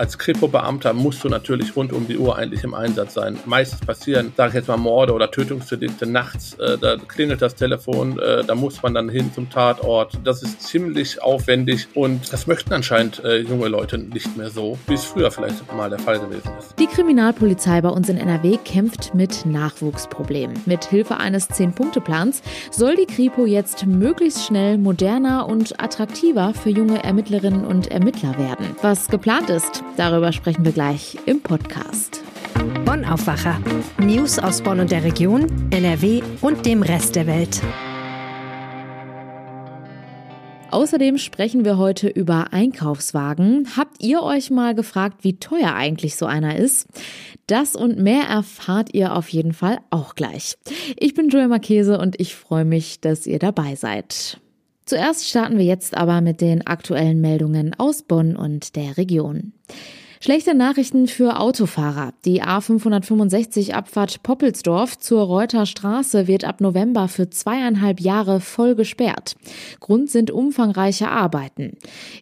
Als Kripo-Beamter musst du natürlich rund um die Uhr eigentlich im Einsatz sein. Meistens passieren, sage ich jetzt mal, Morde oder Tötungsdelikte nachts. Äh, da klingelt das Telefon, äh, da muss man dann hin zum Tatort. Das ist ziemlich aufwendig und das möchten anscheinend äh, junge Leute nicht mehr so, wie es früher vielleicht mal der Fall gewesen ist. Die Kriminalpolizei bei uns in NRW kämpft mit Nachwuchsproblemen. Mit Hilfe eines Zehn-Punkte-Plans soll die Kripo jetzt möglichst schnell moderner und attraktiver für junge Ermittlerinnen und Ermittler werden. Was geplant ist, darüber sprechen wir gleich im Podcast. Bonn Aufwacher. News aus Bonn und der Region, NRW und dem Rest der Welt. Außerdem sprechen wir heute über Einkaufswagen. Habt ihr euch mal gefragt, wie teuer eigentlich so einer ist? Das und mehr erfahrt ihr auf jeden Fall auch gleich. Ich bin Joel Marchese und ich freue mich, dass ihr dabei seid. Zuerst starten wir jetzt aber mit den aktuellen Meldungen aus Bonn und der Region. Schlechte Nachrichten für Autofahrer. Die A565 Abfahrt Poppelsdorf zur Reuter Straße wird ab November für zweieinhalb Jahre voll gesperrt. Grund sind umfangreiche Arbeiten.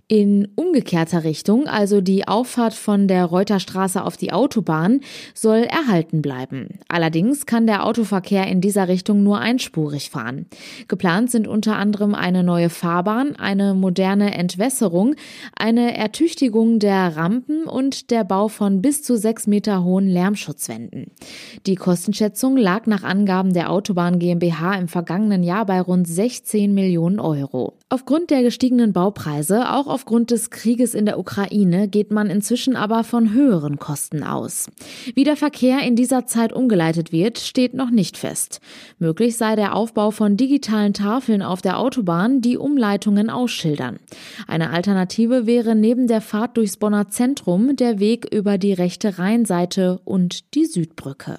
In umgekehrter Richtung, also die Auffahrt von der Reuter Straße auf die Autobahn, soll erhalten bleiben. Allerdings kann der Autoverkehr in dieser Richtung nur einspurig fahren. Geplant sind unter anderem eine neue Fahrbahn, eine moderne Entwässerung, eine Ertüchtigung der Rampen und und der Bau von bis zu sechs Meter hohen Lärmschutzwänden. Die Kostenschätzung lag nach Angaben der Autobahn GmbH im vergangenen Jahr bei rund 16 Millionen Euro. Aufgrund der gestiegenen Baupreise, auch aufgrund des Krieges in der Ukraine, geht man inzwischen aber von höheren Kosten aus. Wie der Verkehr in dieser Zeit umgeleitet wird, steht noch nicht fest. Möglich sei der Aufbau von digitalen Tafeln auf der Autobahn, die Umleitungen ausschildern. Eine Alternative wäre neben der Fahrt durchs Bonner Zentrum der Weg über die rechte Rheinseite und die Südbrücke.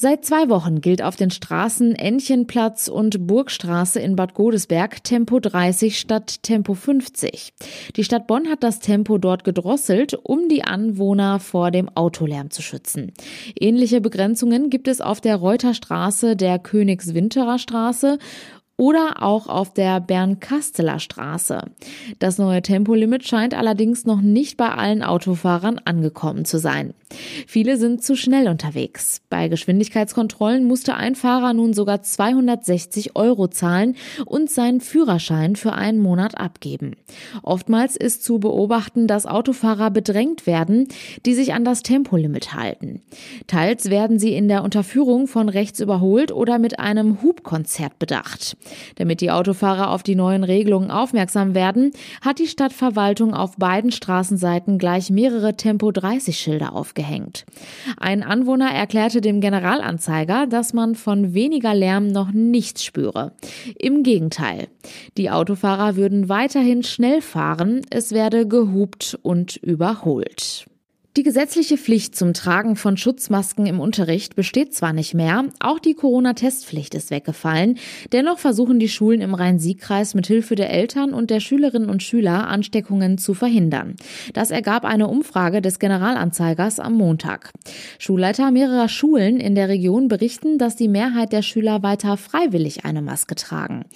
Seit zwei Wochen gilt auf den Straßen Entchenplatz und Burgstraße in Bad Godesberg Tempo 30 statt Tempo 50. Die Stadt Bonn hat das Tempo dort gedrosselt, um die Anwohner vor dem Autolärm zu schützen. Ähnliche Begrenzungen gibt es auf der Reuterstraße, der Königswinterer Straße oder auch auf der Bernkasteler Straße. Das neue Tempolimit scheint allerdings noch nicht bei allen Autofahrern angekommen zu sein. Viele sind zu schnell unterwegs. Bei Geschwindigkeitskontrollen musste ein Fahrer nun sogar 260 Euro zahlen und seinen Führerschein für einen Monat abgeben. Oftmals ist zu beobachten, dass Autofahrer bedrängt werden, die sich an das Tempolimit halten. Teils werden sie in der Unterführung von rechts überholt oder mit einem Hubkonzert bedacht. Damit die Autofahrer auf die neuen Regelungen aufmerksam werden, hat die Stadtverwaltung auf beiden Straßenseiten gleich mehrere Tempo 30 Schilder aufgehängt. Ein Anwohner erklärte dem Generalanzeiger, dass man von weniger Lärm noch nichts spüre. Im Gegenteil. Die Autofahrer würden weiterhin schnell fahren, es werde gehupt und überholt. Die gesetzliche Pflicht zum Tragen von Schutzmasken im Unterricht besteht zwar nicht mehr, auch die Corona-Testpflicht ist weggefallen. Dennoch versuchen die Schulen im Rhein-Sieg-Kreis mit Hilfe der Eltern und der Schülerinnen und Schüler Ansteckungen zu verhindern. Das ergab eine Umfrage des Generalanzeigers am Montag. Schulleiter mehrerer Schulen in der Region berichten, dass die Mehrheit der Schüler weiter freiwillig eine Maske tragen.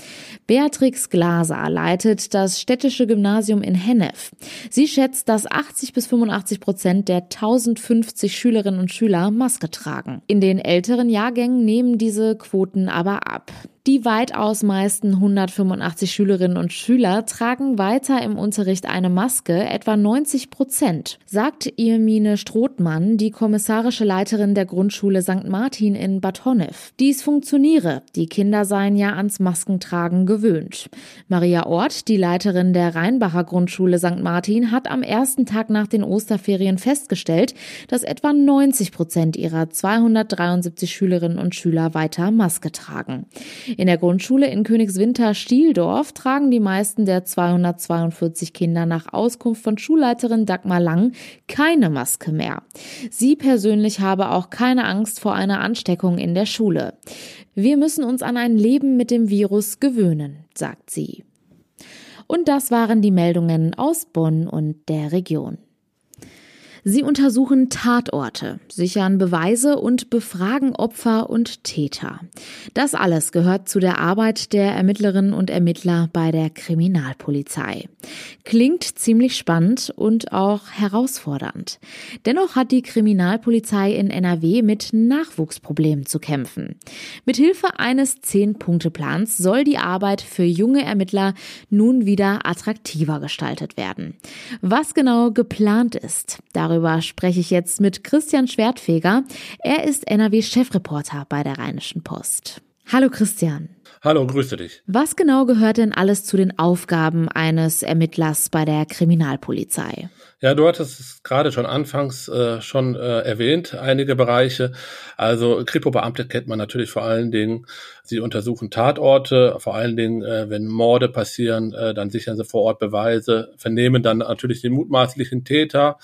Beatrix Glaser leitet das städtische Gymnasium in Hennef. Sie schätzt, dass 80 bis 85 Prozent der 1050 Schülerinnen und Schüler Maske tragen. In den älteren Jahrgängen nehmen diese Quoten aber ab. Die weitaus meisten 185 Schülerinnen und Schüler tragen weiter im Unterricht eine Maske, etwa 90 Prozent, sagt Irmine Strothmann, die kommissarische Leiterin der Grundschule St. Martin in Bad Honnef. Dies funktioniere, die Kinder seien ja ans Maskentragen gewöhnt. Maria Ort, die Leiterin der Rheinbacher Grundschule St. Martin, hat am ersten Tag nach den Osterferien festgestellt, dass etwa 90 Prozent ihrer 273 Schülerinnen und Schüler weiter Maske tragen. In der Grundschule in Königswinter Stieldorf tragen die meisten der 242 Kinder nach Auskunft von Schulleiterin Dagmar Lang keine Maske mehr. Sie persönlich habe auch keine Angst vor einer Ansteckung in der Schule. Wir müssen uns an ein Leben mit dem Virus gewöhnen, sagt sie. Und das waren die Meldungen aus Bonn und der Region. Sie untersuchen Tatorte, sichern Beweise und befragen Opfer und Täter. Das alles gehört zu der Arbeit der Ermittlerinnen und Ermittler bei der Kriminalpolizei. Klingt ziemlich spannend und auch herausfordernd. Dennoch hat die Kriminalpolizei in NRW mit Nachwuchsproblemen zu kämpfen. Mit Hilfe eines Zehn-Punkte-Plans soll die Arbeit für junge Ermittler nun wieder attraktiver gestaltet werden. Was genau geplant ist, darüber spreche ich jetzt mit Christian Schwertfeger. Er ist NRW-Chefreporter bei der Rheinischen Post. Hallo Christian. Hallo, grüße dich. Was genau gehört denn alles zu den Aufgaben eines Ermittlers bei der Kriminalpolizei? Ja, du hattest es gerade schon anfangs äh, schon äh, erwähnt, einige Bereiche. Also Kripo-Beamte kennt man natürlich vor allen Dingen. Sie untersuchen Tatorte, vor allen Dingen, äh, wenn Morde passieren, äh, dann sichern sie vor Ort Beweise, vernehmen dann natürlich den mutmaßlichen Täter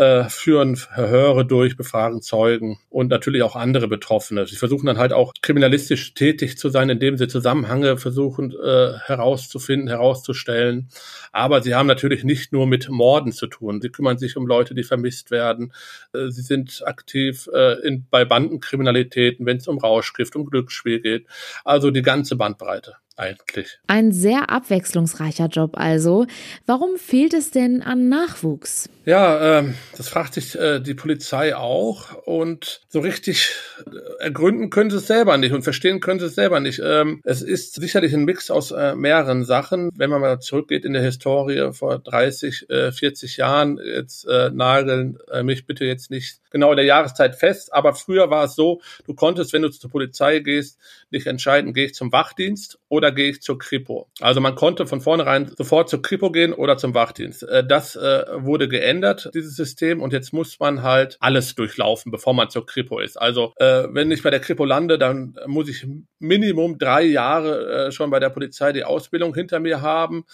äh, führen Verhöre durch, befragen Zeugen und natürlich auch andere Betroffene. Sie versuchen dann halt auch kriminalistisch tätig zu sein, indem sie Zusammenhänge versuchen äh, herauszufinden, herauszustellen. Aber sie haben natürlich nicht nur mit Morden zu tun. Sie kümmern sich um Leute, die vermisst werden. Äh, sie sind aktiv äh, in, bei Bandenkriminalitäten, wenn es um Rauschgift, um Glücksspiel geht. Also die ganze Bandbreite eigentlich. Ein sehr abwechslungsreicher Job also. Warum fehlt es denn an Nachwuchs? Ja, ähm, das fragt sich äh, die Polizei auch und so richtig äh, ergründen können sie es selber nicht und verstehen können sie es selber nicht. Ähm, es ist sicherlich ein Mix aus äh, mehreren Sachen. Wenn man mal zurückgeht in der Historie vor 30, äh, 40 Jahren, jetzt äh, nageln äh, mich bitte jetzt nicht genau in der Jahreszeit fest, aber früher war es so, du konntest, wenn du zur Polizei gehst, nicht entscheiden, gehe ich zum Wachdienst oder gehe ich zur Kripo. Also man konnte von vornherein sofort zur Kripo gehen oder zum Wachdienst. Äh, das äh, wurde geändert, dieses System, und jetzt muss man halt alles durchlaufen, bevor man zur Kripo ist. Also äh, wenn ich bei der Kripo lande, dann muss ich Minimum drei Jahre schon bei der Polizei die Ausbildung hinter mir haben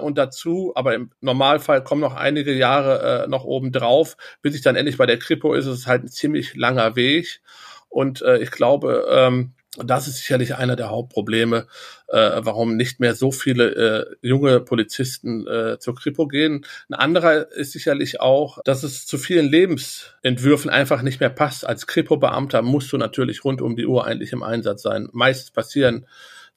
und dazu, aber im Normalfall kommen noch einige Jahre äh, noch oben drauf, bis ich dann endlich bei der Kripo ist, ist es halt ein ziemlich langer Weg. Und äh, ich glaube, ähm, das ist sicherlich einer der Hauptprobleme, äh, warum nicht mehr so viele äh, junge Polizisten äh, zur Kripo gehen. Ein anderer ist sicherlich auch, dass es zu vielen Lebensentwürfen einfach nicht mehr passt. Als Kripo-Beamter musst du natürlich rund um die Uhr eigentlich im Einsatz sein. Meistens passieren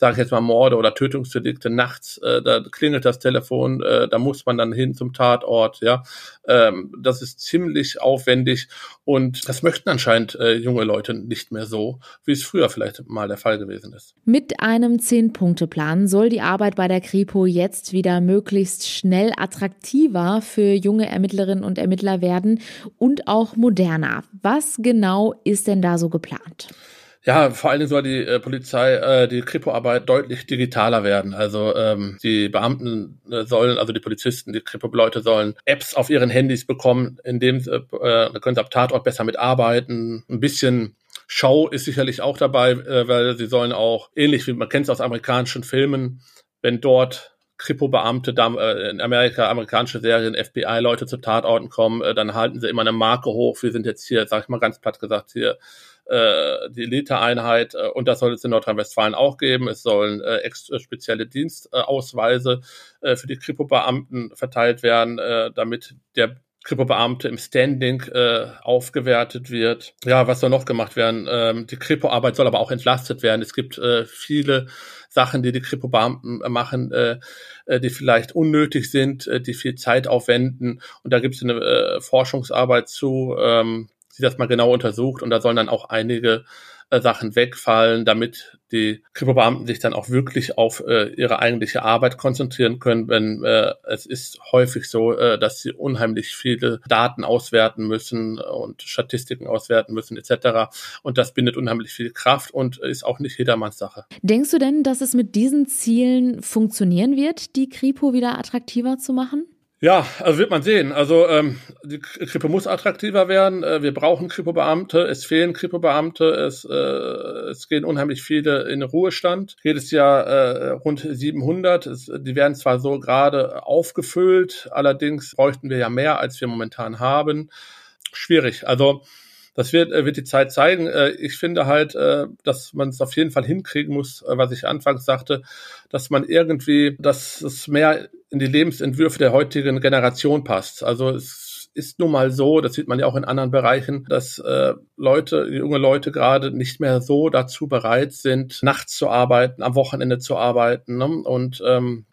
sage ich jetzt mal Morde oder Tötungsdelikte nachts, äh, da klingelt das Telefon, äh, da muss man dann hin zum Tatort, ja. Ähm, das ist ziemlich aufwendig und das möchten anscheinend äh, junge Leute nicht mehr so, wie es früher vielleicht mal der Fall gewesen ist. Mit einem Zehn-Punkte-Plan soll die Arbeit bei der Kripo jetzt wieder möglichst schnell attraktiver für junge Ermittlerinnen und Ermittler werden und auch moderner. Was genau ist denn da so geplant? Ja, vor allen Dingen soll die äh, Polizei, äh, die Kripo-Arbeit deutlich digitaler werden. Also ähm, die Beamten äh, sollen, also die Polizisten, die Kripo-Leute sollen Apps auf ihren Handys bekommen, in dem äh, da können sie ab Tatort besser mitarbeiten. Ein bisschen Show ist sicherlich auch dabei, äh, weil sie sollen auch, ähnlich wie man kennt es aus amerikanischen Filmen, wenn dort Kripo-Beamte äh, in Amerika, amerikanische Serien, FBI-Leute zu Tatorten kommen, äh, dann halten sie immer eine Marke hoch. Wir sind jetzt hier, sag ich mal ganz platt gesagt, hier äh, die Elite-Einheit äh, und das soll es in Nordrhein-Westfalen auch geben. Es sollen äh, ex spezielle Dienstausweise äh, für die Kripo-Beamten verteilt werden, äh, damit der Kripo-Beamte im Standing äh, aufgewertet wird. Ja, was soll noch gemacht werden? Ähm, die Kripo-Arbeit soll aber auch entlastet werden. Es gibt äh, viele Sachen, die die Kripo-Beamten machen, äh, äh die vielleicht unnötig sind, äh, die viel Zeit aufwenden. Und da gibt es eine äh, Forschungsarbeit zu, ähm, sie das mal genau untersucht und da sollen dann auch einige äh, Sachen wegfallen, damit die Kripo-Beamten sich dann auch wirklich auf äh, ihre eigentliche Arbeit konzentrieren können, wenn äh, es ist häufig so, äh, dass sie unheimlich viele Daten auswerten müssen und Statistiken auswerten müssen etc. Und das bindet unheimlich viel Kraft und ist auch nicht jedermanns Sache. Denkst du denn, dass es mit diesen Zielen funktionieren wird, die Kripo wieder attraktiver zu machen? Ja, also wird man sehen. Also ähm, die Kripo muss attraktiver werden. Äh, wir brauchen Kripo-Beamte. Es fehlen Kripo-Beamte. Es, äh, es gehen unheimlich viele in Ruhestand. Jedes Jahr äh, rund 700. Es, die werden zwar so gerade aufgefüllt, allerdings bräuchten wir ja mehr, als wir momentan haben. Schwierig. Also das wird, äh, wird die Zeit zeigen. Äh, ich finde halt, äh, dass man es auf jeden Fall hinkriegen muss, was ich anfangs sagte, dass man irgendwie, dass es mehr in die Lebensentwürfe der heutigen Generation passt. Also es ist nun mal so, das sieht man ja auch in anderen Bereichen, dass äh, Leute, junge Leute gerade nicht mehr so dazu bereit sind, nachts zu arbeiten, am Wochenende zu arbeiten. Ne? Und ähm,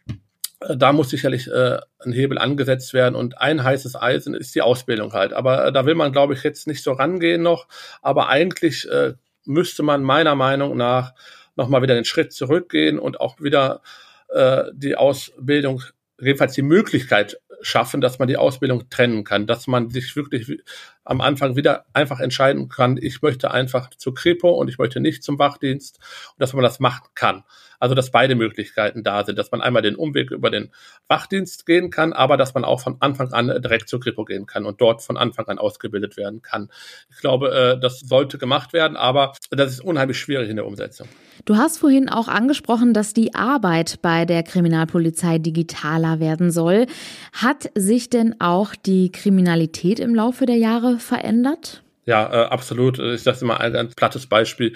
da muss sicherlich äh, ein Hebel angesetzt werden und ein heißes Eisen ist die Ausbildung halt. Aber äh, da will man, glaube ich, jetzt nicht so rangehen noch. Aber eigentlich äh, müsste man meiner Meinung nach nochmal wieder den Schritt zurückgehen und auch wieder äh, die Ausbildung, jedenfalls die Möglichkeit schaffen, dass man die Ausbildung trennen kann, dass man sich wirklich am Anfang wieder einfach entscheiden kann, ich möchte einfach zur Kripo und ich möchte nicht zum Wachdienst und dass man das machen kann. Also dass beide Möglichkeiten da sind, dass man einmal den Umweg über den Wachdienst gehen kann, aber dass man auch von Anfang an direkt zur Kripo gehen kann und dort von Anfang an ausgebildet werden kann. Ich glaube, äh, das sollte gemacht werden, aber das ist unheimlich schwierig in der Umsetzung. Du hast vorhin auch angesprochen, dass die Arbeit bei der Kriminalpolizei digitaler werden soll. Hat sich denn auch die Kriminalität im Laufe der Jahre verändert? Ja, äh, absolut. Ich sage immer ein ganz plattes Beispiel.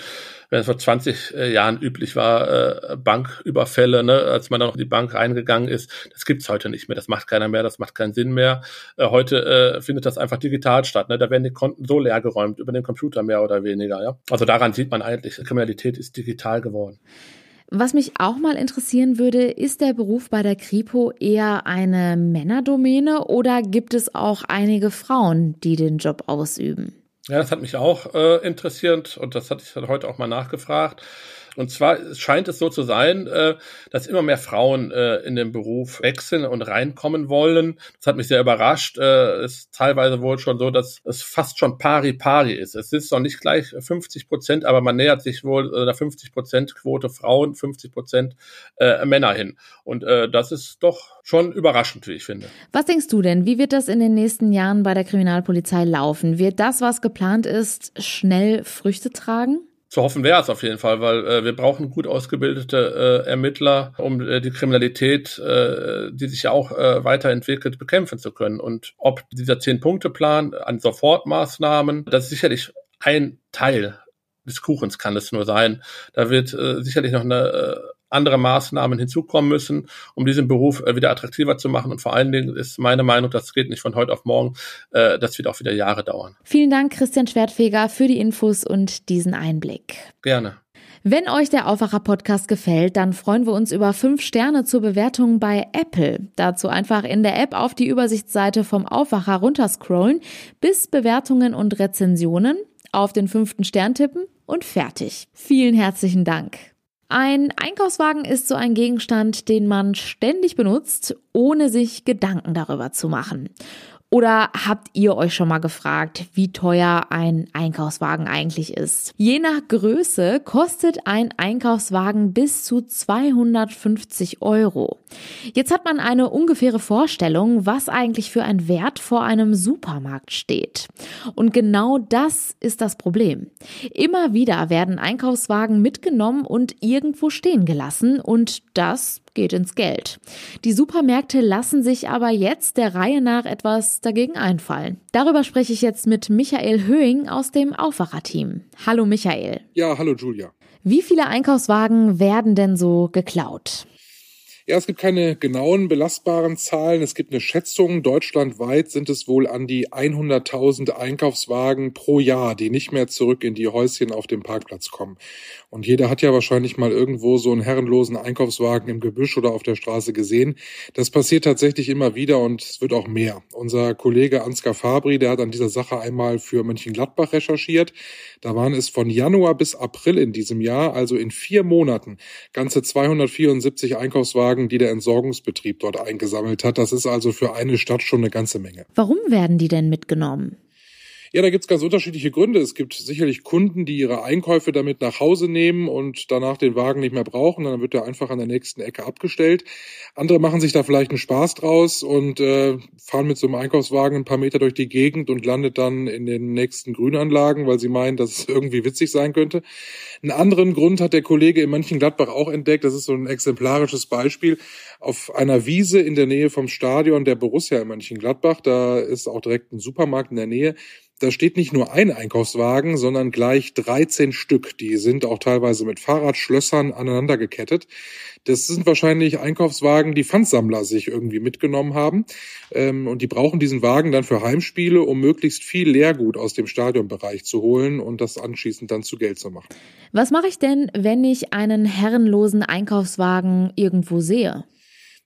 Wenn es vor 20 äh, Jahren üblich war, äh, Banküberfälle, ne, als man dann noch in die Bank reingegangen ist, das gibt's heute nicht mehr. Das macht keiner mehr, das macht keinen Sinn mehr. Äh, heute äh, findet das einfach digital statt. Ne? Da werden die Konten so leer geräumt, über den Computer mehr oder weniger. Ja? Also daran sieht man eigentlich, Kriminalität ist digital geworden. Was mich auch mal interessieren würde, ist der Beruf bei der Kripo eher eine Männerdomäne oder gibt es auch einige Frauen, die den Job ausüben? Ja, das hat mich auch äh, interessiert und das hatte ich heute auch mal nachgefragt. Und zwar scheint es so zu sein, äh, dass immer mehr Frauen äh, in den Beruf wechseln und reinkommen wollen. Das hat mich sehr überrascht. Äh, ist teilweise wohl schon so, dass es fast schon pari pari ist. Es ist noch nicht gleich 50 Prozent, aber man nähert sich wohl einer 50 Prozent Quote Frauen, 50 Prozent Männer hin. Und das ist doch schon überraschend, wie ich finde. Was denkst du denn? Wie wird das in den nächsten Jahren bei der Kriminalpolizei laufen? Wird das, was geplant ist, schnell Früchte tragen? Zu hoffen wäre es auf jeden Fall, weil äh, wir brauchen gut ausgebildete äh, Ermittler, um äh, die Kriminalität, äh, die sich ja auch äh, weiterentwickelt, bekämpfen zu können. Und ob dieser Zehn-Punkte-Plan an Sofortmaßnahmen, das ist sicherlich ein Teil des Kuchens kann es nur sein. Da wird äh, sicherlich noch eine äh, andere Maßnahmen hinzukommen müssen, um diesen Beruf äh, wieder attraktiver zu machen. Und vor allen Dingen ist meine Meinung, das geht nicht von heute auf morgen, äh, das wird auch wieder Jahre dauern. Vielen Dank, Christian Schwertfeger, für die Infos und diesen Einblick. Gerne. Wenn euch der Aufwacher-Podcast gefällt, dann freuen wir uns über fünf Sterne zur Bewertung bei Apple. Dazu einfach in der App auf die Übersichtsseite vom Aufwacher runterscrollen, bis Bewertungen und Rezensionen, auf den fünften Stern tippen und fertig. Vielen herzlichen Dank. Ein Einkaufswagen ist so ein Gegenstand, den man ständig benutzt, ohne sich Gedanken darüber zu machen. Oder habt ihr euch schon mal gefragt, wie teuer ein Einkaufswagen eigentlich ist? Je nach Größe kostet ein Einkaufswagen bis zu 250 Euro. Jetzt hat man eine ungefähre Vorstellung, was eigentlich für ein Wert vor einem Supermarkt steht. Und genau das ist das Problem. Immer wieder werden Einkaufswagen mitgenommen und irgendwo stehen gelassen und das geht ins Geld. Die Supermärkte lassen sich aber jetzt der Reihe nach etwas dagegen einfallen. Darüber spreche ich jetzt mit Michael Höhing aus dem Aufwacherteam. Hallo Michael. Ja, hallo Julia. Wie viele Einkaufswagen werden denn so geklaut? Ja, es gibt keine genauen belastbaren Zahlen. Es gibt eine Schätzung. Deutschlandweit sind es wohl an die 100.000 Einkaufswagen pro Jahr, die nicht mehr zurück in die Häuschen auf dem Parkplatz kommen. Und jeder hat ja wahrscheinlich mal irgendwo so einen herrenlosen Einkaufswagen im Gebüsch oder auf der Straße gesehen. Das passiert tatsächlich immer wieder und es wird auch mehr. Unser Kollege Ansgar Fabri, der hat an dieser Sache einmal für Mönchengladbach recherchiert. Da waren es von Januar bis April in diesem Jahr, also in vier Monaten, ganze 274 Einkaufswagen, die der Entsorgungsbetrieb dort eingesammelt hat. Das ist also für eine Stadt schon eine ganze Menge. Warum werden die denn mitgenommen? Ja, da gibt's ganz unterschiedliche Gründe. Es gibt sicherlich Kunden, die ihre Einkäufe damit nach Hause nehmen und danach den Wagen nicht mehr brauchen. Dann wird er einfach an der nächsten Ecke abgestellt. Andere machen sich da vielleicht einen Spaß draus und äh, fahren mit so einem Einkaufswagen ein paar Meter durch die Gegend und landet dann in den nächsten Grünanlagen, weil sie meinen, dass es irgendwie witzig sein könnte. Einen anderen Grund hat der Kollege in Mönchengladbach auch entdeckt. Das ist so ein exemplarisches Beispiel. Auf einer Wiese in der Nähe vom Stadion der Borussia in Mönchengladbach, da ist auch direkt ein Supermarkt in der Nähe Da steht nicht nur ein Einkaufswagen, sondern gleich 13 Stück. Die sind auch teilweise mit Fahrradschlössern aneinander gekettet. Das sind wahrscheinlich Einkaufswagen, die Pfandsammler sich irgendwie mitgenommen haben. Ähm, und die brauchen diesen Wagen dann für Heimspiele, um möglichst viel Leergut aus dem Stadionbereich zu holen und das anschließend dann zu Geld zu machen. Was mache ich denn, wenn ich einen herrenlosen Einkaufswagen irgendwo sehe?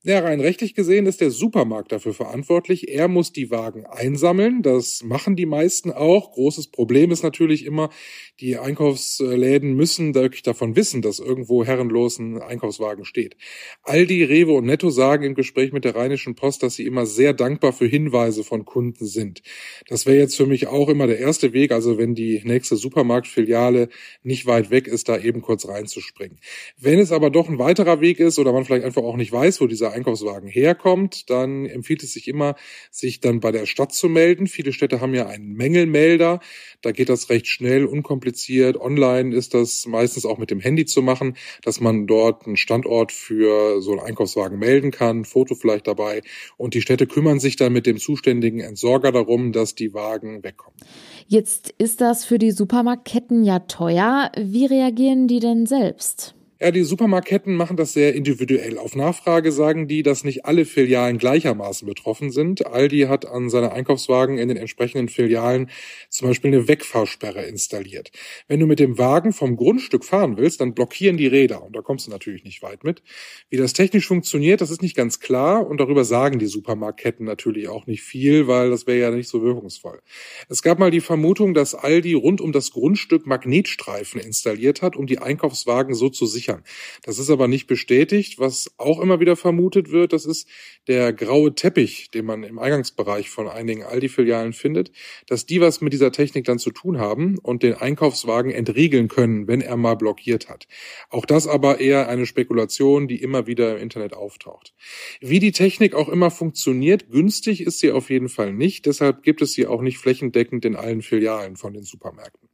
Ja, rein rechtlich gesehen ist der Supermarkt dafür verantwortlich. Er muss die Wagen einsammeln. Das machen die meisten auch. Großes Problem ist natürlich immer, die Einkaufsläden müssen wirklich davon wissen, dass irgendwo herrenlos ein Einkaufswagen steht. Aldi, Rewe und Netto sagen im Gespräch mit der Rheinischen Post, dass sie immer sehr dankbar für Hinweise von Kunden sind. Das wäre jetzt für mich auch immer der erste Weg, also wenn die nächste Supermarktfiliale nicht weit weg ist, da eben kurz reinzuspringen. Wenn es aber doch ein weiterer Weg ist oder man vielleicht einfach auch nicht weiß, wo dieser Einkaufswagen herkommt, dann empfiehlt es sich immer, sich dann bei der Stadt zu melden. Viele Städte haben ja einen Mängelmelder. Da geht das recht schnell, unkompliziert. Online ist das meistens auch mit dem Handy zu machen, dass man dort einen Standort für so einen Einkaufswagen melden kann, Foto vielleicht dabei. Und die Städte kümmern sich dann mit dem zuständigen Entsorger darum, dass die Wagen wegkommen. Jetzt ist das für die Supermarktketten ja teuer. Wie reagieren die denn selbst? Ja, die Supermarktketten machen das sehr individuell. Auf Nachfrage sagen die, dass nicht alle Filialen gleichermaßen betroffen sind. Aldi hat an seine Einkaufswagen in den entsprechenden Filialen zum Beispiel eine Wegfahrsperre installiert. Wenn du mit dem Wagen vom Grundstück fahren willst, dann blockieren die Räder und da kommst du natürlich nicht weit mit. Wie das technisch funktioniert, das ist nicht ganz klar und darüber sagen die Supermarktketten natürlich auch nicht viel, weil das wäre ja nicht so wirkungsvoll. Es gab mal die Vermutung, dass Aldi rund um das Grundstück Magnetstreifen installiert hat, um die Einkaufswagen so zu sichern sichern. Das ist aber nicht bestätigt. Was auch immer wieder vermutet wird, das ist der graue Teppich, den man im Eingangsbereich von einigen Aldi-Filialen findet, dass die was mit dieser Technik dann zu tun haben und den Einkaufswagen entriegeln können, wenn er mal blockiert hat. Auch das aber eher eine Spekulation, die immer wieder im Internet auftaucht. Wie die Technik auch immer funktioniert, günstig ist sie auf jeden Fall nicht. Deshalb gibt es sie auch nicht flächendeckend in allen Filialen von den Supermärkten.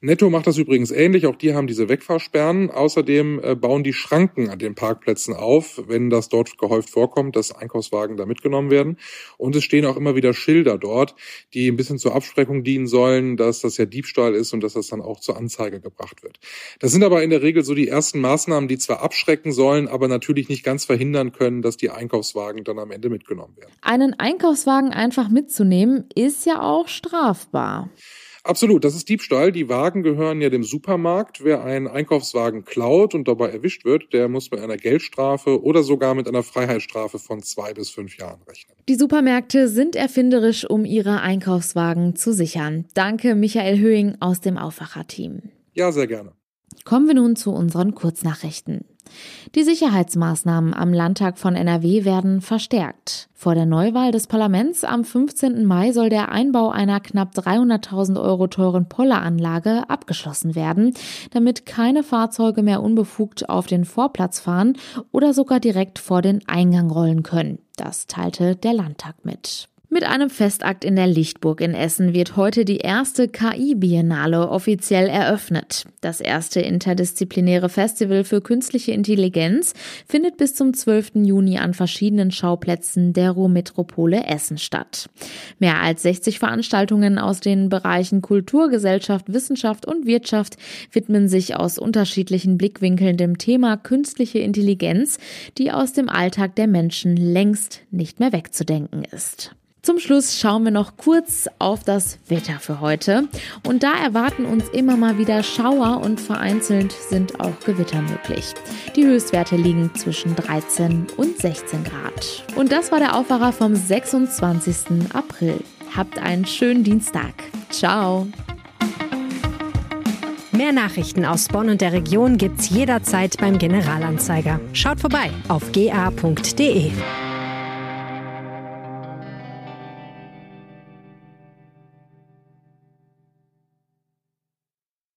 Netto macht das übrigens ähnlich. Auch die haben diese Wegfahrsperren. Außerdem äh, bauen die Schranken an den Parkplätzen auf, wenn das dort gehäuft vorkommt, dass Einkaufswagen da mitgenommen werden. Und es stehen auch immer wieder Schilder dort, die ein bisschen zur Abspreckung dienen sollen, dass das ja Diebstahl ist und dass das dann auch zur Anzeige gebracht wird. Das sind aber in der Regel so die ersten Maßnahmen, die zwar abschrecken sollen, aber natürlich nicht ganz verhindern können, dass die Einkaufswagen dann am Ende mitgenommen werden. Einen Einkaufswagen einfach mitzunehmen, ist ja auch strafbar. Absolut, das ist Diebstahl. Die Wagen gehören ja dem Supermarkt. Wer einen Einkaufswagen klaut und dabei erwischt wird, der muss mit einer Geldstrafe oder sogar mit einer Freiheitsstrafe von zwei bis fünf Jahren rechnen. Die Supermärkte sind erfinderisch, um ihre Einkaufswagen zu sichern. Danke, Michael Höhing aus dem Aufwacherteam. Ja, sehr gerne. Kommen wir nun zu unseren Kurznachrichten. Die Sicherheitsmaßnahmen am Landtag von NRW werden verstärkt. Vor der Neuwahl des Parlaments am 15. Mai soll der Einbau einer knapp 300.000 Euro teuren Polleranlage abgeschlossen werden, damit keine Fahrzeuge mehr unbefugt auf den Vorplatz fahren oder sogar direkt vor den Eingang rollen können. Das teilte der Landtag mit. Mit einem Festakt in der Lichtburg in Essen wird heute die erste KI-Biennale offiziell eröffnet. Das erste interdisziplinäre Festival für künstliche Intelligenz findet bis zum 12. Juni an verschiedenen Schauplätzen der Ruhrmetropole Essen statt. Mehr als 60 Veranstaltungen aus den Bereichen Kultur, Gesellschaft, Wissenschaft und Wirtschaft widmen sich aus unterschiedlichen Blickwinkeln dem Thema künstliche Intelligenz, die aus dem Alltag der Menschen längst nicht mehr wegzudenken ist. Zum Schluss schauen wir noch kurz auf das Wetter für heute. Und da erwarten uns immer mal wieder Schauer und vereinzelt sind auch Gewitter möglich. Die Höchstwerte liegen zwischen 13 und 16 Grad. Und das war der Aufwacher vom 26. April. Habt einen schönen Dienstag. Ciao. Mehr Nachrichten aus Bonn und der Region gibt's jederzeit beim Generalanzeiger. Schaut vorbei auf ga.de.